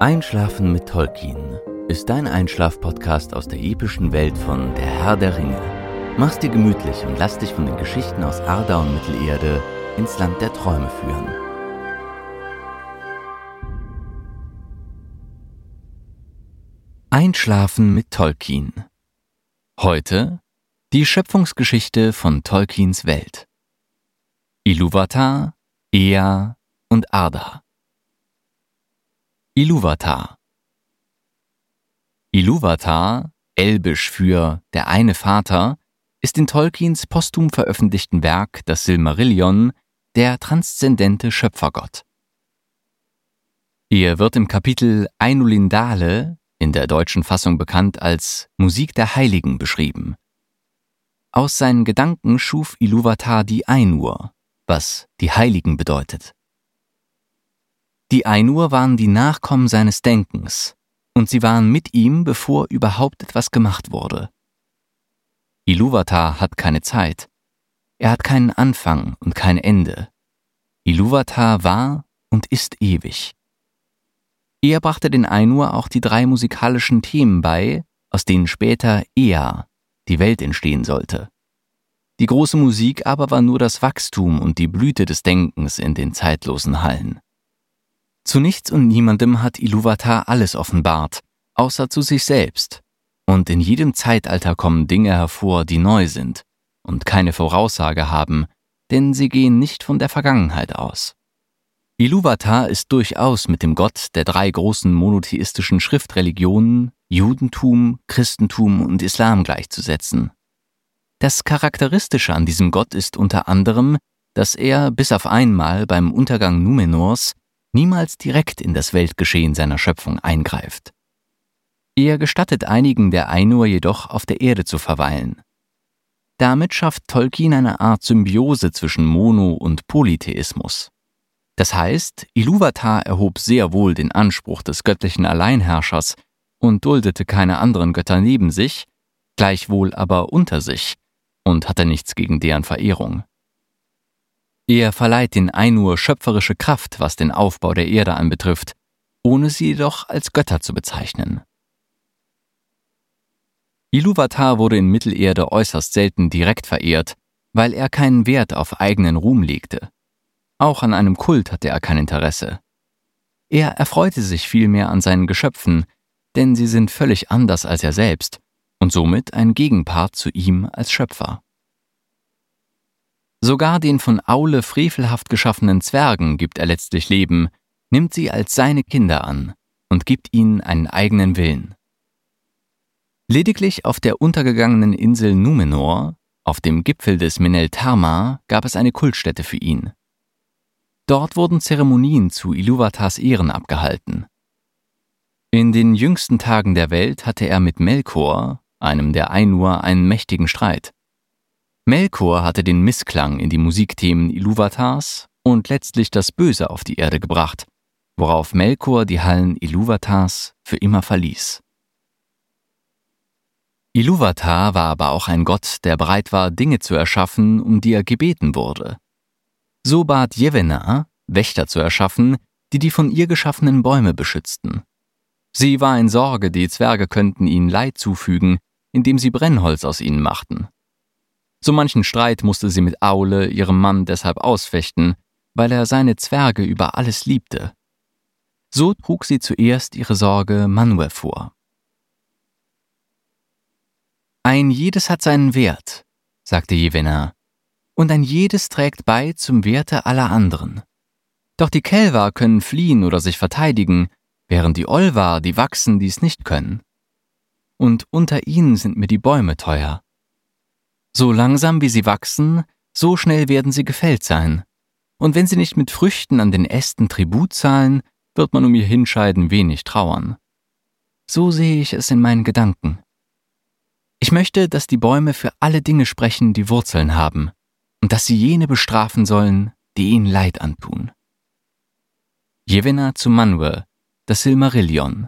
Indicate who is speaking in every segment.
Speaker 1: Einschlafen mit Tolkien ist dein Einschlaf-Podcast aus der epischen Welt von Der Herr der Ringe. Mach's dir gemütlich und lass dich von den Geschichten aus Arda und Mittelerde ins Land der Träume führen. Einschlafen mit Tolkien. Heute die Schöpfungsgeschichte von Tolkiens Welt. Iluvatar, Ea und Arda. Iluvatar Iluvatar, elbisch für der eine Vater, ist in Tolkiens posthum veröffentlichten Werk Das Silmarillion der transzendente Schöpfergott. Er wird im Kapitel Ainulindale, in der deutschen Fassung bekannt als Musik der Heiligen, beschrieben. Aus seinen Gedanken schuf Iluvatar die Ainur, was die Heiligen bedeutet. Die Ainur waren die Nachkommen seines Denkens, und sie waren mit ihm, bevor überhaupt etwas gemacht wurde. Iluvatar hat keine Zeit. Er hat keinen Anfang und kein Ende. Iluvatar war und ist ewig. Er brachte den Ainur auch die drei musikalischen Themen bei, aus denen später Ea, die Welt entstehen sollte. Die große Musik aber war nur das Wachstum und die Blüte des Denkens in den zeitlosen Hallen. Zu nichts und niemandem hat Iluvatar alles offenbart, außer zu sich selbst. Und in jedem Zeitalter kommen Dinge hervor, die neu sind und keine Voraussage haben, denn sie gehen nicht von der Vergangenheit aus. Iluvatar ist durchaus mit dem Gott der drei großen monotheistischen Schriftreligionen Judentum, Christentum und Islam gleichzusetzen. Das Charakteristische an diesem Gott ist unter anderem, dass er bis auf einmal beim Untergang Numenors niemals direkt in das Weltgeschehen seiner Schöpfung eingreift. Er gestattet einigen der Ainur jedoch auf der Erde zu verweilen. Damit schafft Tolkien eine Art Symbiose zwischen Mono- und Polytheismus. Das heißt, Iluvatar erhob sehr wohl den Anspruch des göttlichen Alleinherrschers und duldete keine anderen Götter neben sich, gleichwohl aber unter sich, und hatte nichts gegen deren Verehrung. Er verleiht den Ainur schöpferische Kraft, was den Aufbau der Erde anbetrifft, ohne sie jedoch als Götter zu bezeichnen. Iluvatar wurde in Mittelerde äußerst selten direkt verehrt, weil er keinen Wert auf eigenen Ruhm legte. Auch an einem Kult hatte er kein Interesse. Er erfreute sich vielmehr an seinen Geschöpfen, denn sie sind völlig anders als er selbst und somit ein Gegenpart zu ihm als Schöpfer. Sogar den von Aule frevelhaft geschaffenen Zwergen gibt er letztlich Leben, nimmt sie als seine Kinder an und gibt ihnen einen eigenen Willen. Lediglich auf der untergegangenen Insel Numenor, auf dem Gipfel des Meneltarma, gab es eine Kultstätte für ihn. Dort wurden Zeremonien zu Iluvatars Ehren abgehalten. In den jüngsten Tagen der Welt hatte er mit Melkor, einem der Ainur, einen mächtigen Streit. Melkor hatte den Missklang in die Musikthemen Iluvatars und letztlich das Böse auf die Erde gebracht, worauf Melkor die Hallen Iluvatars für immer verließ. Iluvatar war aber auch ein Gott, der bereit war, Dinge zu erschaffen, um die er gebeten wurde. So bat Jevena, Wächter zu erschaffen, die die von ihr geschaffenen Bäume beschützten. Sie war in Sorge, die Zwerge könnten ihnen Leid zufügen, indem sie Brennholz aus ihnen machten. So manchen Streit musste sie mit Aule, ihrem Mann, deshalb ausfechten, weil er seine Zwerge über alles liebte. So trug sie zuerst ihre Sorge Manwe vor. Ein jedes hat seinen Wert, sagte Jevena, und ein jedes trägt bei zum Werte aller anderen. Doch die Kelvar können fliehen oder sich verteidigen, während die Olvar, die wachsen, dies nicht können. und unter ihnen sind mir die Bäume teuer. So langsam wie sie wachsen, so schnell werden sie gefällt sein. Und wenn sie nicht mit Früchten an den Ästen Tribut zahlen, wird man um ihr Hinscheiden wenig trauern. So sehe ich es in meinen Gedanken. Ich möchte, dass die Bäume für alle Dinge sprechen, die Wurzeln haben, und dass sie jene bestrafen sollen, die ihnen Leid antun. Jevena zu Manuel, das Silmarillion.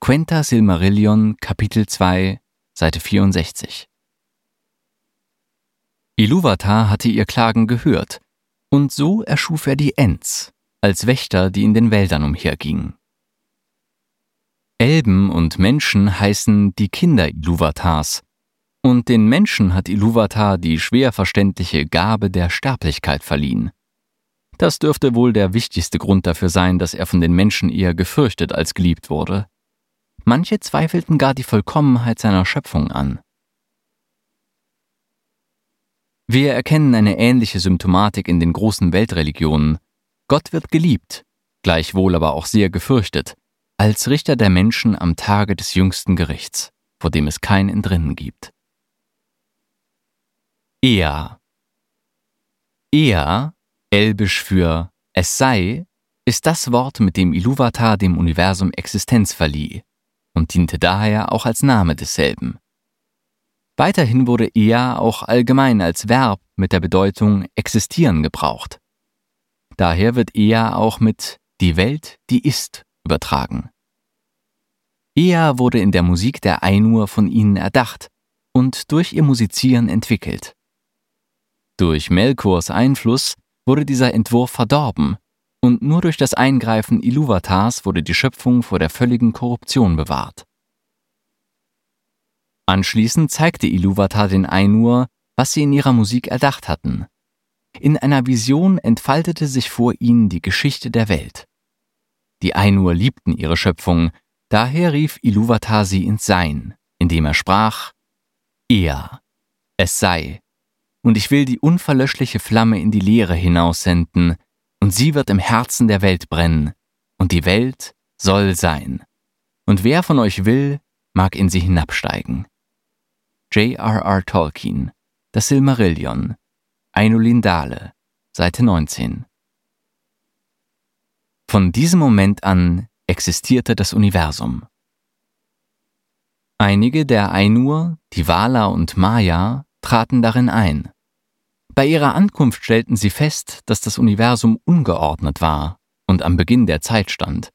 Speaker 1: Quenta Silmarillion, Kapitel 2, Seite 64. Iluvatar hatte ihr Klagen gehört, und so erschuf er die Ents, als Wächter, die in den Wäldern umhergingen. Elben und Menschen heißen die Kinder Iluvatars, und den Menschen hat Iluvatar die schwer verständliche Gabe der Sterblichkeit verliehen. Das dürfte wohl der wichtigste Grund dafür sein, dass er von den Menschen eher gefürchtet als geliebt wurde. Manche zweifelten gar die Vollkommenheit seiner Schöpfung an. Wir erkennen eine ähnliche Symptomatik in den großen Weltreligionen. Gott wird geliebt, gleichwohl aber auch sehr gefürchtet, als Richter der Menschen am Tage des jüngsten Gerichts, vor dem es kein Entrinnen gibt. Ea. Ea, elbisch für es sei, ist das Wort, mit dem Iluvatar dem Universum Existenz verlieh und diente daher auch als Name desselben. Weiterhin wurde Ea auch allgemein als Verb mit der Bedeutung existieren gebraucht. Daher wird Ea auch mit die Welt, die ist übertragen. Ea wurde in der Musik der Ainur von ihnen erdacht und durch ihr Musizieren entwickelt. Durch Melkors Einfluss wurde dieser Entwurf verdorben und nur durch das Eingreifen Iluvatars wurde die Schöpfung vor der völligen Korruption bewahrt. Anschließend zeigte Iluvatar den Ainur, was sie in ihrer Musik erdacht hatten. In einer Vision entfaltete sich vor ihnen die Geschichte der Welt. Die Ainur liebten ihre Schöpfung, daher rief Iluvatar sie ins Sein, indem er sprach, Ea, es sei, und ich will die unverlöschliche Flamme in die Leere hinaussenden, und sie wird im Herzen der Welt brennen, und die Welt soll sein. Und wer von euch will, mag in sie hinabsteigen. J.R.R. Tolkien, Das Silmarillion, Einolin Dahle, Seite 19. Von diesem Moment an existierte das Universum. Einige der Ainur, die Wala und Maya, traten darin ein. Bei ihrer Ankunft stellten sie fest, dass das Universum ungeordnet war und am Beginn der Zeit stand.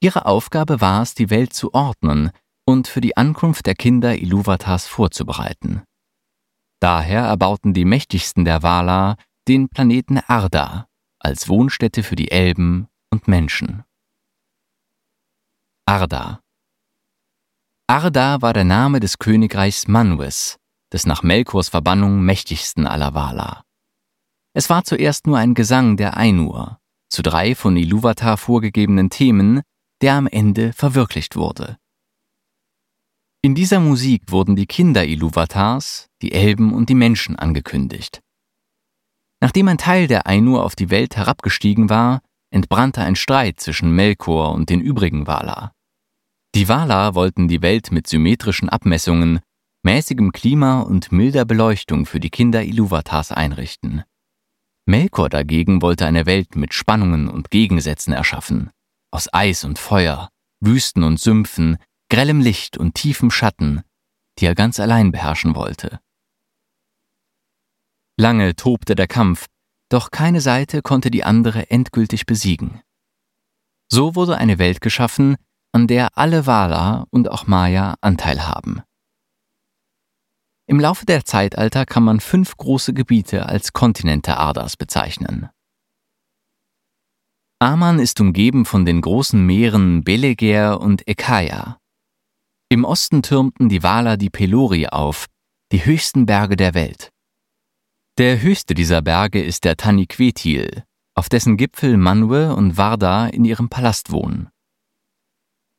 Speaker 1: Ihre Aufgabe war es, die Welt zu ordnen und für die Ankunft der Kinder Iluvatars vorzubereiten. Daher erbauten die mächtigsten der Wala den Planeten Arda als Wohnstätte für die Elben und Menschen. Arda Arda war der Name des Königreichs Manwes, des nach Melkors Verbannung mächtigsten aller Wala. Es war zuerst nur ein Gesang der Ainur, zu drei von Iluvatar vorgegebenen Themen, der am Ende verwirklicht wurde. In dieser Musik wurden die Kinder Iluvatars, die Elben und die Menschen angekündigt. Nachdem ein Teil der Ainur auf die Welt herabgestiegen war, entbrannte ein Streit zwischen Melkor und den übrigen Wala. Die Wala wollten die Welt mit symmetrischen Abmessungen, mäßigem Klima und milder Beleuchtung für die Kinder Iluvatars einrichten. Melkor dagegen wollte eine Welt mit Spannungen und Gegensätzen erschaffen, aus Eis und Feuer, Wüsten und Sümpfen, grellem Licht und tiefem Schatten, die er ganz allein beherrschen wollte. Lange tobte der Kampf, doch keine Seite konnte die andere endgültig besiegen. So wurde eine Welt geschaffen, an der alle Wala und auch Maya Anteil haben. Im Laufe der Zeitalter kann man fünf große Gebiete als Kontinente Ardas bezeichnen. Aman ist umgeben von den großen Meeren Beleger und Ekaya. Im Osten türmten die Wala die Pelori auf, die höchsten Berge der Welt. Der höchste dieser Berge ist der Taniquetil, auf dessen Gipfel Manwe und Varda in ihrem Palast wohnen.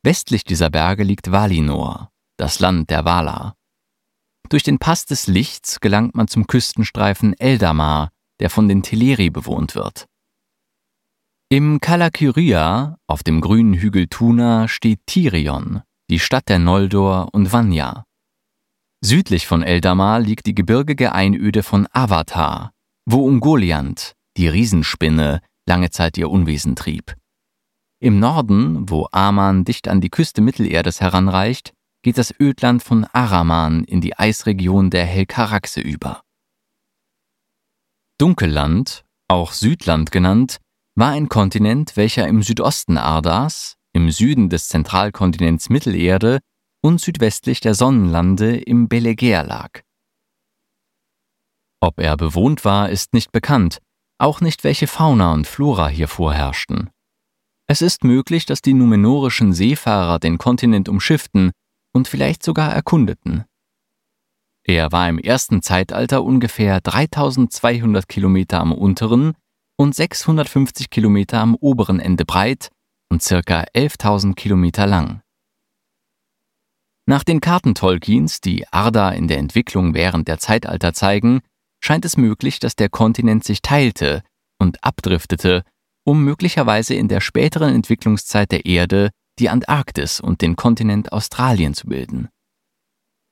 Speaker 1: Westlich dieser Berge liegt Valinor, das Land der Wala. Durch den Pass des Lichts gelangt man zum Küstenstreifen Eldamar, der von den Teleri bewohnt wird. Im Kalakyria, auf dem grünen Hügel Tuna, steht Tirion, die Stadt der Noldor und Vanya. Südlich von Eldamar liegt die gebirgige Einöde von Avatar, wo Ungoliant, die Riesenspinne, lange Zeit ihr Unwesen trieb. Im Norden, wo Aman dicht an die Küste Mittelerdes heranreicht, geht das Ödland von Araman in die Eisregion der Helkaraxe über. Dunkelland, auch Südland genannt, war ein Kontinent, welcher im Südosten Ardas, im Süden des Zentralkontinents Mittelerde und südwestlich der Sonnenlande im Belegea lag. Ob er bewohnt war, ist nicht bekannt, auch nicht welche Fauna und Flora hier vorherrschten. Es ist möglich, dass die numenorischen Seefahrer den Kontinent umschifften und vielleicht sogar erkundeten. Er war im ersten Zeitalter ungefähr 3200 Kilometer am unteren und 650 Kilometer am oberen Ende breit und circa 11.000 Kilometer lang. Nach den Karten Tolkiens, die Arda in der Entwicklung während der Zeitalter zeigen, scheint es möglich, dass der Kontinent sich teilte und abdriftete, um möglicherweise in der späteren Entwicklungszeit der Erde die Antarktis und den Kontinent Australien zu bilden.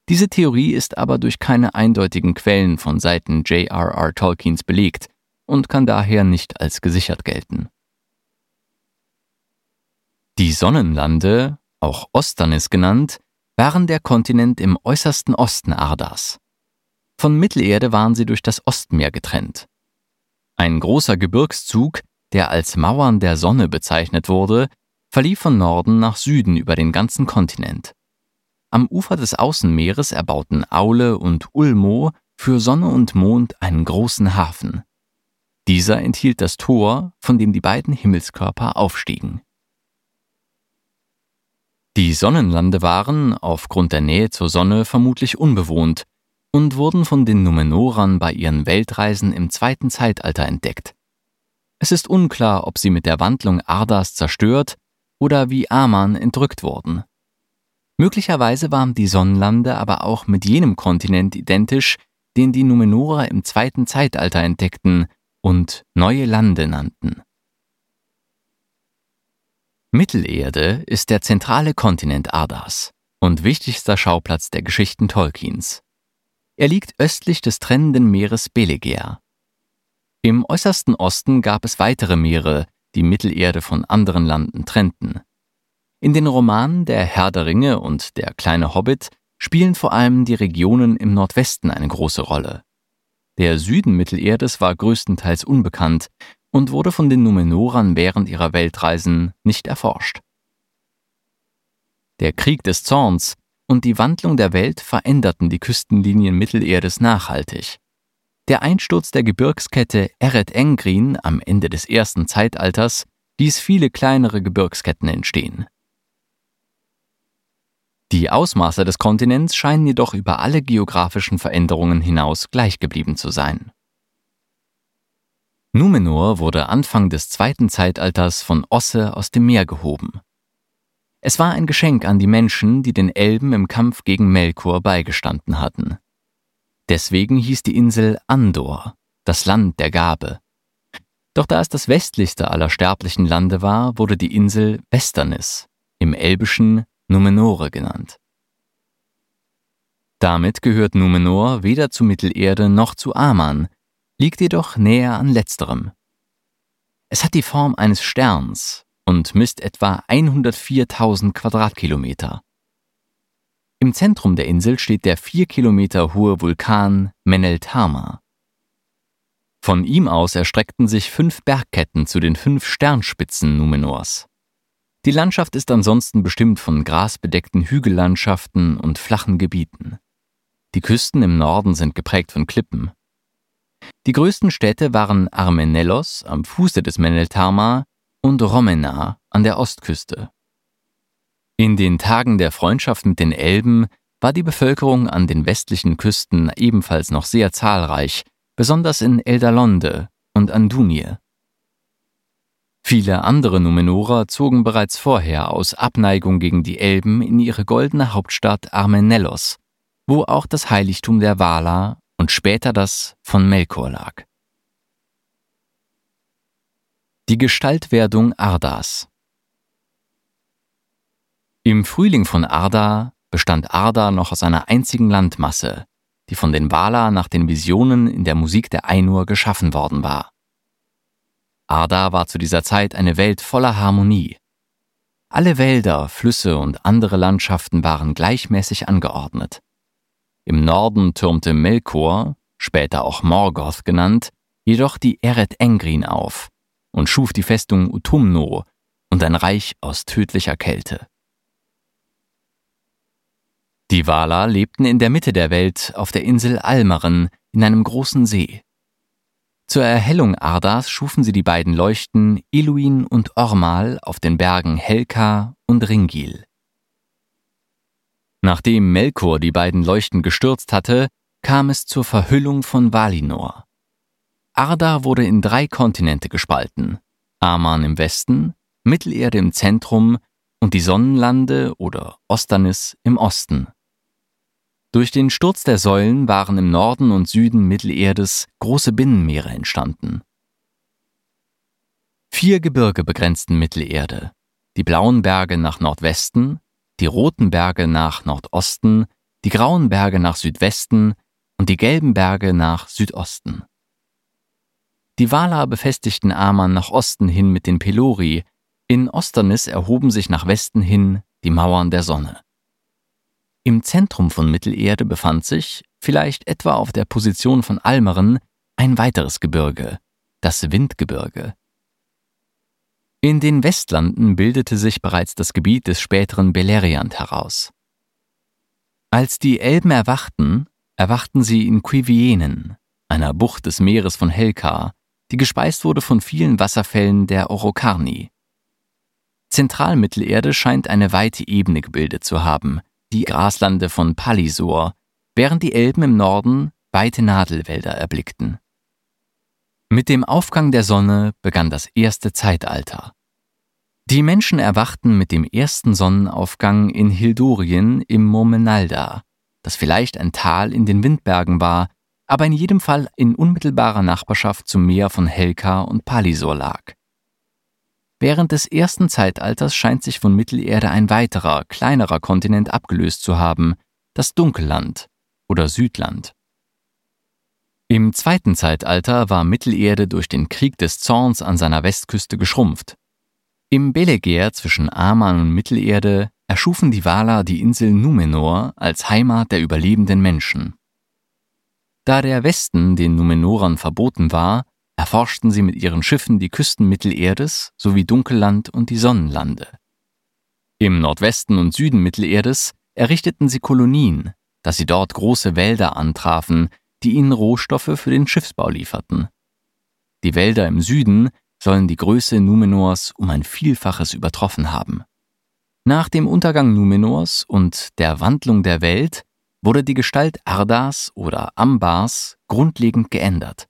Speaker 1: Diese Theorie ist aber durch keine eindeutigen Quellen von Seiten J.R.R. Tolkiens belegt und kann daher nicht als gesichert gelten. Die Sonnenlande, auch Osternis genannt, waren der Kontinent im äußersten Osten Ardas. Von Mittelerde waren sie durch das Ostmeer getrennt. Ein großer Gebirgszug, der als Mauern der Sonne bezeichnet wurde, verlief von Norden nach Süden über den ganzen Kontinent. Am Ufer des Außenmeeres erbauten Aule und Ulmo für Sonne und Mond einen großen Hafen. Dieser enthielt das Tor, von dem die beiden Himmelskörper aufstiegen. Die Sonnenlande waren, aufgrund der Nähe zur Sonne, vermutlich unbewohnt und wurden von den Numenorern bei ihren Weltreisen im zweiten Zeitalter entdeckt. Es ist unklar, ob sie mit der Wandlung Ardas zerstört oder wie Aman entrückt wurden. Möglicherweise waren die Sonnenlande aber auch mit jenem Kontinent identisch, den die Numenorer im zweiten Zeitalter entdeckten und neue Lande nannten. Mittelerde ist der zentrale Kontinent Ardas und wichtigster Schauplatz der Geschichten Tolkiens. Er liegt östlich des trennenden Meeres Belegea. Im äußersten Osten gab es weitere Meere, die Mittelerde von anderen Landen trennten. In den Romanen Der Herr der Ringe und Der kleine Hobbit spielen vor allem die Regionen im Nordwesten eine große Rolle. Der Süden Mittelerdes war größtenteils unbekannt und wurde von den Numenorern während ihrer Weltreisen nicht erforscht. Der Krieg des Zorns und die Wandlung der Welt veränderten die Küstenlinien Mittelerdes nachhaltig. Der Einsturz der Gebirgskette Eret Engrin am Ende des ersten Zeitalters ließ viele kleinere Gebirgsketten entstehen. Die Ausmaße des Kontinents scheinen jedoch über alle geografischen Veränderungen hinaus gleich geblieben zu sein. Numenor wurde Anfang des zweiten Zeitalters von Osse aus dem Meer gehoben. Es war ein Geschenk an die Menschen, die den Elben im Kampf gegen Melkor beigestanden hatten. Deswegen hieß die Insel Andor, das Land der Gabe. Doch da es das westlichste aller sterblichen Lande war, wurde die Insel Westernis, im Elbischen Numenore genannt. Damit gehört Numenor weder zu Mittelerde noch zu Aman, liegt jedoch näher an letzterem. Es hat die Form eines Sterns und misst etwa 104.000 Quadratkilometer. Im Zentrum der Insel steht der vier Kilometer hohe Vulkan Meneltama. Von ihm aus erstreckten sich fünf Bergketten zu den fünf Sternspitzen Numenors. Die Landschaft ist ansonsten bestimmt von grasbedeckten Hügellandschaften und flachen Gebieten. Die Küsten im Norden sind geprägt von Klippen. Die größten Städte waren Armenellos am Fuße des Meneltarma und Romena an der Ostküste. In den Tagen der Freundschaft mit den Elben war die Bevölkerung an den westlichen Küsten ebenfalls noch sehr zahlreich, besonders in Eldalonde und Andunie. Viele andere Numenorer zogen bereits vorher aus Abneigung gegen die Elben in ihre goldene Hauptstadt Armenellos, wo auch das Heiligtum der Vala und später das von Melkor lag. Die Gestaltwerdung Ardas Im Frühling von Arda bestand Arda noch aus einer einzigen Landmasse, die von den Wala nach den Visionen in der Musik der Ainur geschaffen worden war. Arda war zu dieser Zeit eine Welt voller Harmonie. Alle Wälder, Flüsse und andere Landschaften waren gleichmäßig angeordnet. Im Norden türmte Melkor, später auch Morgoth genannt, jedoch die Eret Engrin auf und schuf die Festung Utumno und ein Reich aus tödlicher Kälte. Die Wala lebten in der Mitte der Welt auf der Insel Almaren in einem großen See. Zur Erhellung Ardas schufen sie die beiden Leuchten Iluin und Ormal auf den Bergen Helka und Ringil. Nachdem Melkor die beiden Leuchten gestürzt hatte, kam es zur Verhüllung von Valinor. Arda wurde in drei Kontinente gespalten: Aman im Westen, Mittelerde im Zentrum und die Sonnenlande oder Osternis im Osten. Durch den Sturz der Säulen waren im Norden und Süden Mittelerdes große Binnenmeere entstanden. Vier Gebirge begrenzten Mittelerde, die blauen Berge nach Nordwesten, die roten Berge nach Nordosten, die grauen Berge nach Südwesten und die gelben Berge nach Südosten. Die Wala befestigten Aman nach Osten hin mit den Pelori, in Osternis erhoben sich nach Westen hin die Mauern der Sonne. Im Zentrum von Mittelerde befand sich, vielleicht etwa auf der Position von Almeren, ein weiteres Gebirge, das Windgebirge. In den Westlanden bildete sich bereits das Gebiet des späteren Beleriand heraus. Als die Elben erwachten, erwachten sie in Quivienen, einer Bucht des Meeres von Helka, die gespeist wurde von vielen Wasserfällen der Orokarni. Zentralmittelerde scheint eine weite Ebene gebildet zu haben, die Graslande von Palisor, während die Elben im Norden weite Nadelwälder erblickten. Mit dem Aufgang der Sonne begann das erste Zeitalter. Die Menschen erwachten mit dem ersten Sonnenaufgang in Hildurien im Momenalda, das vielleicht ein Tal in den Windbergen war, aber in jedem Fall in unmittelbarer Nachbarschaft zum Meer von Helka und Palisor lag. Während des ersten Zeitalters scheint sich von Mittelerde ein weiterer, kleinerer Kontinent abgelöst zu haben, das Dunkelland oder Südland. Im zweiten Zeitalter war Mittelerde durch den Krieg des Zorns an seiner Westküste geschrumpft. Im Beleger zwischen Aman und Mittelerde erschufen die Valar die Insel Numenor als Heimat der überlebenden Menschen. Da der Westen den Numenorern verboten war, erforschten sie mit ihren Schiffen die Küsten Mittelerdes sowie Dunkelland und die Sonnenlande. Im Nordwesten und Süden Mittelerdes errichteten sie Kolonien, da sie dort große Wälder antrafen, die ihnen Rohstoffe für den Schiffsbau lieferten. Die Wälder im Süden sollen die Größe Numenors um ein Vielfaches übertroffen haben. Nach dem Untergang Numenors und der Wandlung der Welt wurde die Gestalt Ardas oder Ambars grundlegend geändert.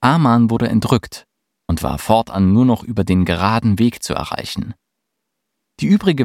Speaker 1: Aman wurde entrückt und war fortan nur noch über den geraden Weg zu erreichen. Die übrige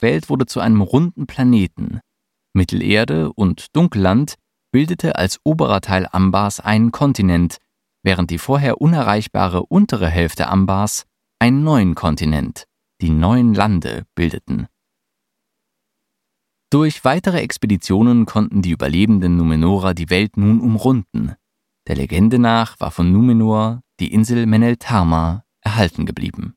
Speaker 1: Welt wurde zu einem runden Planeten. Mittelerde und Dunkelland bildete als oberer Teil Ambars einen Kontinent, während die vorher unerreichbare untere Hälfte Ambars einen neuen Kontinent, die neuen Lande, bildeten. Durch weitere Expeditionen konnten die überlebenden Numenorer die Welt nun umrunden. Der Legende nach war von Numenor die Insel Meneltarma erhalten geblieben.